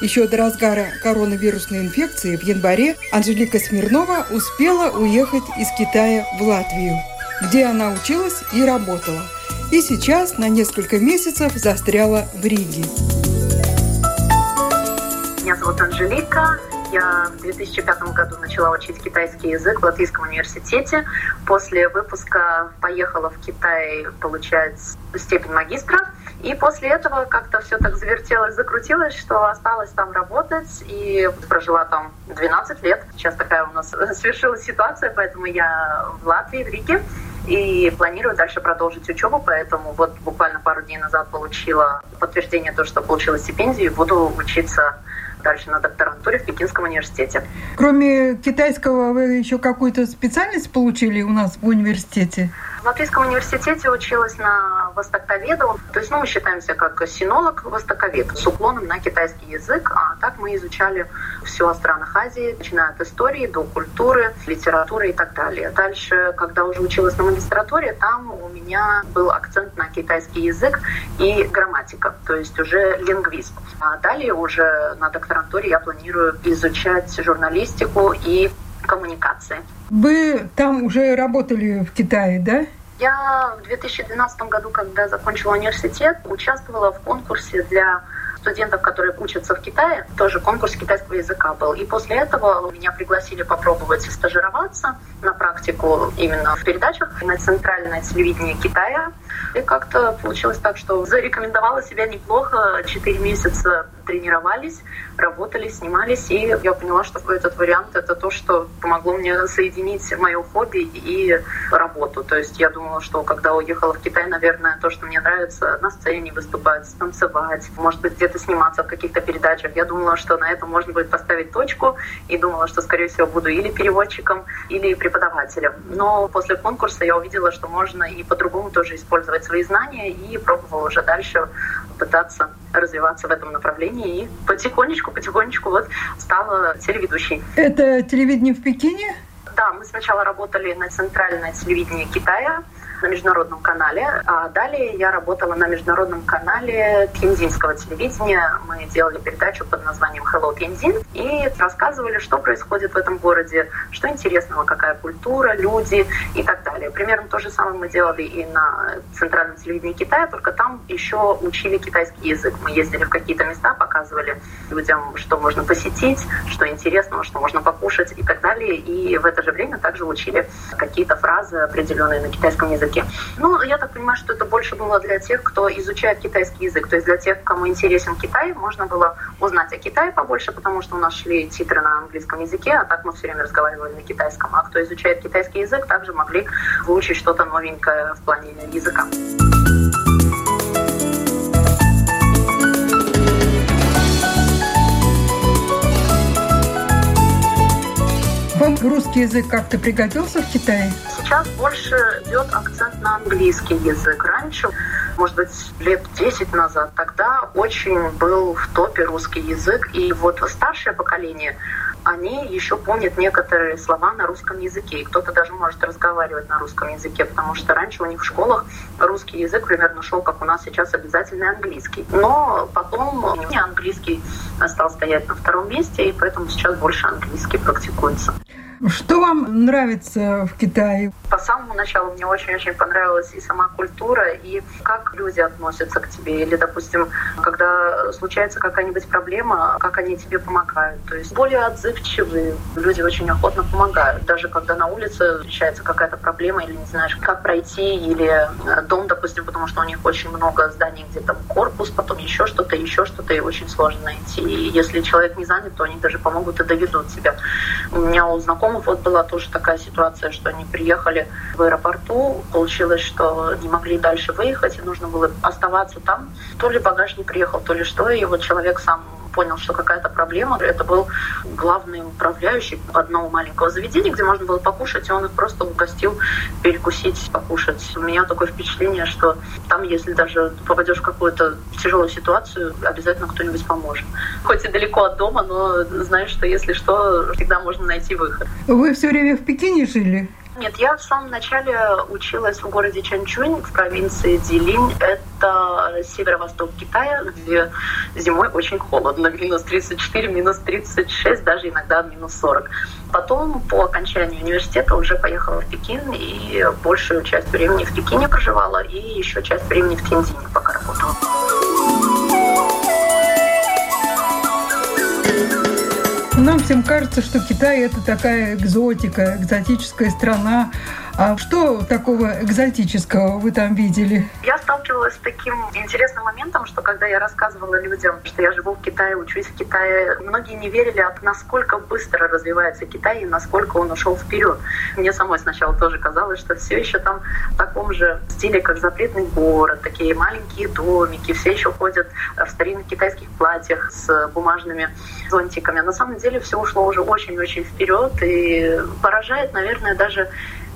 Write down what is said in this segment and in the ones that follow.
Еще до разгара коронавирусной инфекции в январе Анжелика Смирнова успела уехать из Китая в Латвию, где она училась и работала. И сейчас на несколько месяцев застряла в Риге. Меня зовут Анжелика. Я в 2005 году начала учить китайский язык в Латвийском университете. После выпуска поехала в Китай получать степень магистра. И после этого как-то все так завертелось, закрутилось, что осталось там работать и прожила там 12 лет. Сейчас такая у нас свершилась ситуация, поэтому я в Латвии, в Риге и планирую дальше продолжить учебу, поэтому вот буквально пару дней назад получила подтверждение то, что получила стипендию и буду учиться дальше на докторантуре в Пекинском университете. Кроме китайского, вы еще какую-то специальность получили у нас в университете? В Латвийском университете училась на востоковеду. То есть ну, мы считаемся как синолог-востоковед с уклоном на китайский язык. А так мы изучали все о странах Азии, начиная от истории до культуры, литературы и так далее. Дальше, когда уже училась на магистратуре, там у меня был акцент на китайский язык и грамматика, то есть уже лингвист. А далее уже на докторантуре я планирую изучать журналистику и коммуникации. Вы там уже работали в Китае, да? Я в 2012 году, когда закончила университет, участвовала в конкурсе для студентов, которые учатся в Китае, тоже конкурс китайского языка был. И после этого меня пригласили попробовать стажироваться на практику именно в передачах на центральное телевидение Китая. И как-то получилось так, что зарекомендовала себя неплохо. Четыре месяца тренировались, работали, снимались, и я поняла, что этот вариант — это то, что помогло мне соединить мое хобби и работу. То есть я думала, что когда уехала в Китай, наверное, то, что мне нравится на сцене выступать, танцевать, может быть, где-то сниматься в каких-то передачах, я думала, что на этом можно будет поставить точку, и думала, что, скорее всего, буду или переводчиком, или преподавателем. Но после конкурса я увидела, что можно и по-другому тоже использовать свои знания, и пробовала уже дальше пытаться развиваться в этом направлении и потихонечку, потихонечку вот стала телеведущей. Это телевидение в Пекине? Да, мы сначала работали на центральное телевидение Китая, на международном канале. А далее я работала на международном канале пензинского телевидения. Мы делали передачу под названием Hello Пензин и рассказывали, что происходит в этом городе, что интересного, какая культура, люди и так далее. Примерно то же самое мы делали и на центральном телевидении Китая, только там еще учили китайский язык. Мы ездили в какие-то места, показывали людям, что можно посетить, что интересного, что можно покушать и так далее. И в это же время также учили какие-то фразы определенные на китайском языке языке. Ну, я так понимаю, что это больше было для тех, кто изучает китайский язык. То есть для тех, кому интересен Китай, можно было узнать о Китае побольше, потому что у нас шли титры на английском языке, а так мы все время разговаривали на китайском. А кто изучает китайский язык, также могли выучить что-то новенькое в плане языка. Вам русский язык как-то пригодился в Китае? Сейчас больше идет акцент на английский язык. Раньше, может быть, лет 10 назад, тогда очень был в топе русский язык. И вот старшее поколение, они еще помнят некоторые слова на русском языке. И кто-то даже может разговаривать на русском языке, потому что раньше у них в школах русский язык примерно шел, как у нас сейчас, обязательный английский. Но потом английский стал стоять на втором месте, и поэтому сейчас больше английский практикуется. Что вам нравится в Китае? По самому началу мне очень-очень понравилась и сама культура, и как люди относятся к тебе. Или, допустим, когда случается какая-нибудь проблема, как они тебе помогают. То есть более отзывчивые. Люди очень охотно помогают. Даже когда на улице встречается какая-то проблема, или не знаешь, как пройти, или э, дом, допустим, потому что у них очень много зданий, где там корпус, потом еще что-то, еще что-то, и очень сложно найти. И если человек не занят, то они даже помогут и доведут тебя. У меня у знакомых знакомых вот была тоже такая ситуация, что они приехали в аэропорту, получилось, что не могли дальше выехать, и нужно было оставаться там. То ли багаж не приехал, то ли что, и вот человек сам понял, что какая-то проблема. Это был главный управляющий одного маленького заведения, где можно было покушать, и он их просто угостил перекусить, покушать. У меня такое впечатление, что там, если даже попадешь в какую-то тяжелую ситуацию, обязательно кто-нибудь поможет. Хоть и далеко от дома, но знаешь, что если что, всегда можно найти выход. Вы все время в Пекине жили? Нет, я в самом начале училась в городе Чанчунь в провинции Дилинь. Это северо-восток Китая, где зимой очень холодно. Минус 34, минус 36, даже иногда минус 40. Потом по окончанию университета уже поехала в Пекин и большую часть времени в Пекине проживала и еще часть времени в Тензине пока работала. Нам всем кажется, что Китай это такая экзотика, экзотическая страна. А что такого экзотического вы там видели? Я сталкивалась с таким интересным моментом, что когда я рассказывала людям, что я живу в Китае, учусь в Китае, многие не верили, насколько быстро развивается Китай и насколько он ушел вперед. Мне самой сначала тоже казалось, что все еще там в таком же стиле, как запретный город, такие маленькие домики, все еще ходят в старинных китайских платьях с бумажными зонтиками. А на самом деле все ушло уже очень-очень вперед и поражает, наверное, даже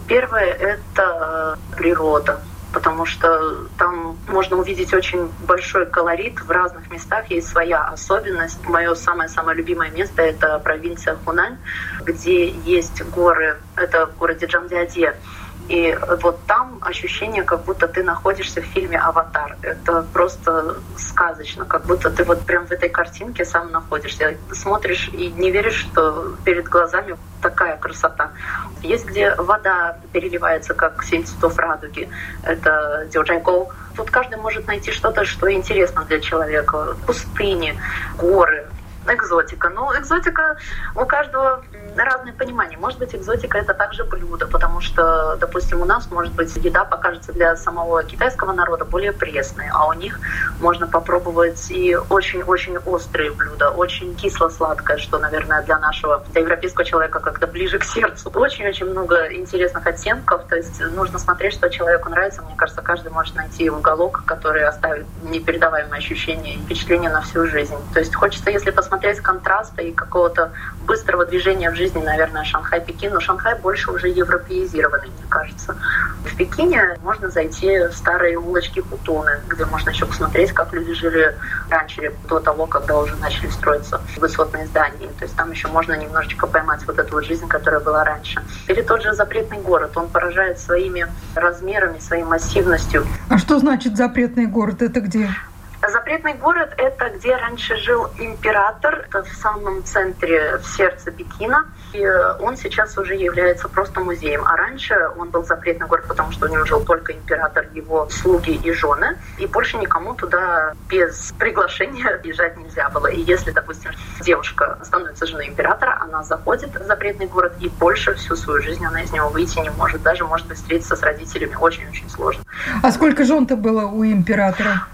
Первое — это природа потому что там можно увидеть очень большой колорит в разных местах, есть своя особенность. Мое самое-самое любимое место — это провинция Хунань, где есть горы, это в городе Джамдиаде. И вот там ощущение, как будто ты находишься в фильме «Аватар». Это просто сказочно, как будто ты вот прям в этой картинке сам находишься. Смотришь и не веришь, что перед глазами такая красота. Есть где вода переливается, как семь цветов радуги. Это Дзюджайгоу. Тут каждый может найти что-то, что интересно для человека. Пустыни, горы, экзотика. Ну, экзотика у каждого разное понимание. Может быть, экзотика это также блюдо, потому что, допустим, у нас, может быть, еда покажется для самого китайского народа более пресной, а у них можно попробовать и очень-очень острые блюда, очень кисло-сладкое, что, наверное, для нашего, для европейского человека как-то ближе к сердцу. Очень-очень много интересных оттенков, то есть нужно смотреть, что человеку нравится. Мне кажется, каждый может найти уголок, который оставит непередаваемое ощущение и впечатление на всю жизнь. То есть хочется, если посмотреть контраста и какого-то быстрого движения в жизни, наверное, Шанхай-Пекин, но Шанхай больше уже европеизированный, мне кажется. В Пекине можно зайти в старые улочки Хутоны, где можно еще посмотреть, как люди жили раньше, до того, когда уже начали строиться высотные здания. То есть там еще можно немножечко поймать вот эту вот жизнь, которая была раньше. Или тот же запретный город, он поражает своими размерами, своей массивностью. А что значит запретный город? Это где? Запретный город — это где раньше жил император, это в самом центре, в сердце Пекина. И он сейчас уже является просто музеем. А раньше он был запретный город, потому что у него жил только император, его слуги и жены. И больше никому туда без приглашения езжать нельзя было. И если, допустим, девушка становится женой императора, она заходит в запретный город, и больше всю свою жизнь она из него выйти не может. Даже может встретиться с родителями. Очень-очень сложно. А сколько жен-то было у императора?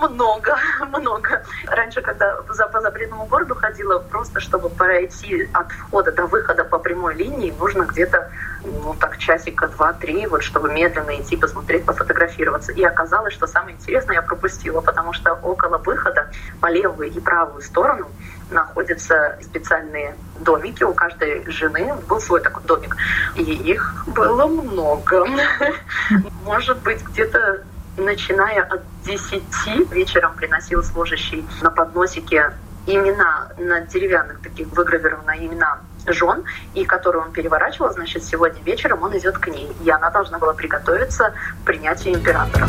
Много, много. Раньше, когда по запретному городу ходила, просто чтобы пройти от входа до выхода по прямой линии, нужно где-то ну, так часика два-три, вот чтобы медленно идти, посмотреть, пофотографироваться. И оказалось, что самое интересное я пропустила, потому что около выхода по левую и правую сторону находятся специальные домики. У каждой жены был свой такой домик. И их было много. Может быть, где-то начиная от 10 вечером приносил служащий на подносике имена на деревянных таких выгравированы имена жен, и которую он переворачивал, значит, сегодня вечером он идет к ней, и она должна была приготовиться к принятию императора.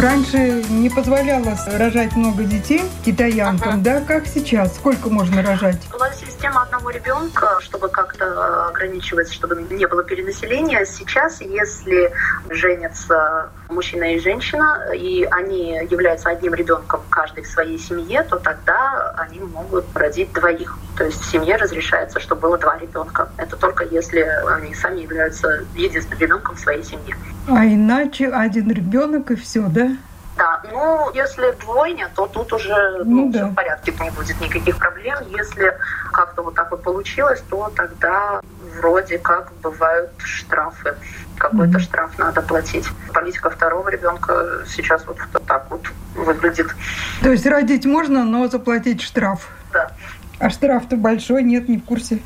Раньше не позволялось рожать много детей китаянкам, ага. да? Как сейчас? Сколько можно рожать? Была система одного ребенка, чтобы как-то ограничивать, чтобы не было перенаселения. Сейчас, если женятся мужчина и женщина, и они являются одним ребенком каждый в своей семье, то тогда они могут родить двоих. То есть в семье разрешается, чтобы было два ребенка. Это только если они сами являются единственным ребенком в своей семье. А иначе один ребенок и все, да? Ну, если двойня, то тут уже ну, ну, да. все в порядке, не будет никаких проблем. Если как-то вот так вот получилось, то тогда вроде как бывают штрафы. Какой-то mm-hmm. штраф надо платить. Политика второго ребенка сейчас вот так вот выглядит. То есть родить можно, но заплатить штраф? Да. А штраф-то большой, нет, не в курсе.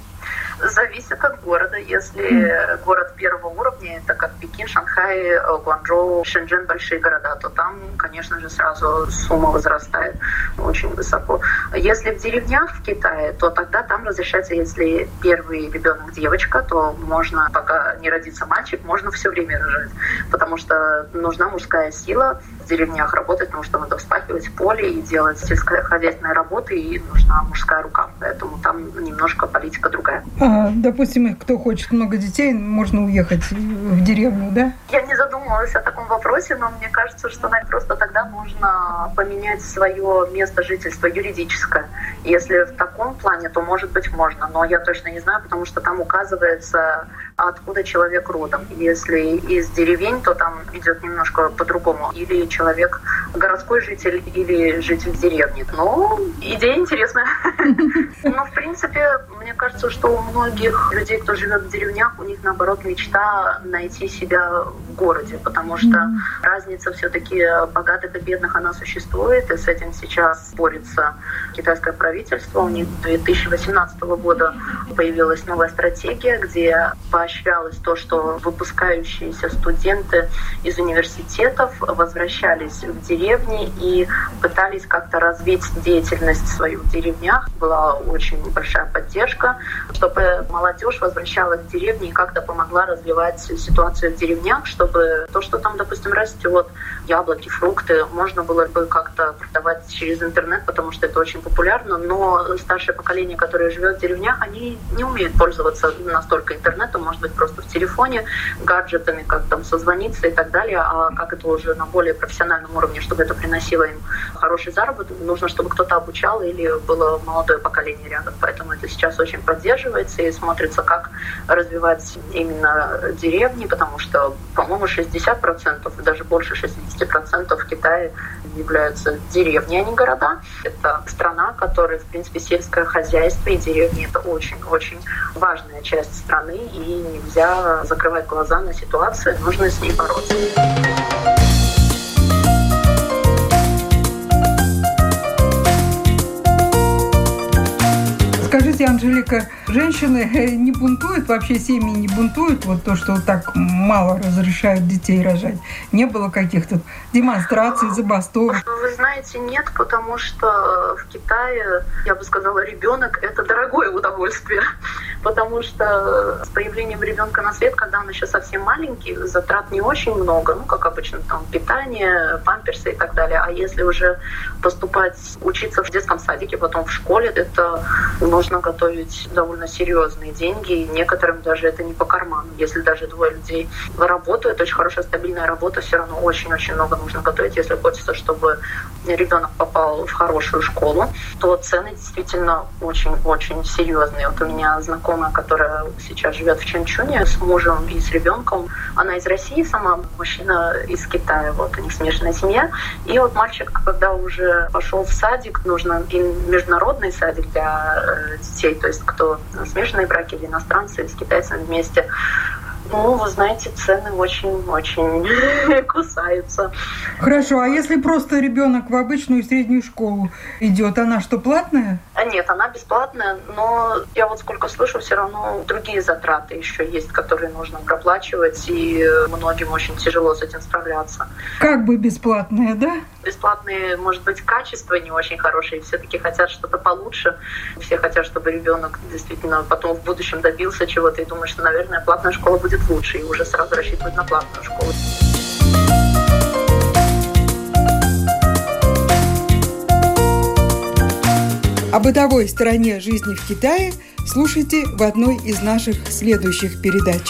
Зависит от города. Если mm. город первого уровня, это как Пекин, Шанхай, э, Гуанчжоу, Шэньчжэн, большие города, то там, конечно же, сразу сумма возрастает очень высоко. Если в деревнях в Китае, то тогда там разрешается, если первый ребенок девочка, то можно, пока не родится мальчик, можно все время рожать, потому что нужна мужская сила в деревнях работать, потому что надо вспахивать поле и делать сельскохозяйственные работы, и нужна мужская рука. Поэтому там немножко политика другая. А, допустим, кто хочет много детей, можно уехать в деревню, да? Я не задумывалась о таком вопросе, но мне кажется, что наверное, просто тогда нужно поменять свое место жительства юридическое. Если в таком плане, то, может быть, можно. Но я точно не знаю, потому что там указывается, откуда человек родом. Если из деревень, то там идет немножко по-другому. Или человек городской житель, или житель деревни. Но идея интересная. Но, в принципе, мне кажется, что у многих людей, кто живет в деревнях, у них, наоборот, мечта найти себя в городе, потому что разница все-таки богатых и бедных, она существует, и с этим сейчас борется китайское правительство. У них 2018 года появилась новая стратегия, где поощрялось то, что выпускающиеся студенты из университетов возвращались в деревни и пытались как-то развить деятельность свою в деревнях. Была очень большая поддержка, чтобы молодежь возвращалась в деревни и как-то помогла развивать ситуацию в деревнях, чтобы то, что там, допустим, растет, яблоки, фрукты, можно было бы как-то продавать через интернет, потому что это очень популярно, но старшее поколение, которое живет в деревнях, они не умеют пользоваться настолько интернетом, может быть, просто в телефоне, гаджетами, как там созвониться и так далее, а как это уже на более профессиональном уровне, чтобы это приносило им хороший заработок, нужно, чтобы кто-то обучал или было молодое поколение рядом. Поэтому это сейчас очень поддерживается и смотрится, как развивать именно деревни, потому что, по-моему, 60%, даже больше 60% в Китае являются деревни, а не города. Это страна, которая, в принципе, сельское хозяйство и деревни — это очень-очень важная часть страны, и нельзя закрывать глаза на ситуацию, нужно с ней бороться. Анжелика, женщины э, не бунтуют, вообще семьи не бунтуют, вот то, что так мало разрешают детей рожать? Не было каких-то демонстраций, забастовок? Вы знаете, нет, потому что в Китае, я бы сказала, ребенок это дорогое удовольствие потому что с появлением ребенка на свет, когда он еще совсем маленький, затрат не очень много, ну, как обычно, там, питание, памперсы и так далее. А если уже поступать, учиться в детском садике, потом в школе, это нужно готовить довольно серьезные деньги, и некоторым даже это не по карману. Если даже двое людей работают, очень хорошая стабильная работа, все равно очень-очень много нужно готовить, если хочется, чтобы ребенок попал в хорошую школу, то цены действительно очень-очень серьезные. Вот у меня знакомая, которая сейчас живет в Чанчуне с мужем и с ребенком. Она из России сама, мужчина из Китая. Вот у них смешанная семья. И вот мальчик, когда уже пошел в садик, нужно и международный садик для э, детей, то есть кто смешанные браки или иностранцы с китайцами вместе. Ну, вы знаете, цены очень-очень кусаются. Хорошо, а если просто ребенок в обычную среднюю школу идет, она что, платная? Нет, она бесплатная, но я вот сколько слышу, все равно другие затраты еще есть, которые нужно проплачивать, и многим очень тяжело с этим справляться. Как бы бесплатная, да? Бесплатные, может быть, качество не очень хорошее, все-таки хотят что-то получше. Все хотят, чтобы ребенок действительно потом в будущем добился чего-то и думают, что, наверное, платная школа будет лучше, и уже сразу рассчитывать на платную школу. О бытовой стороне жизни в Китае слушайте в одной из наших следующих передач.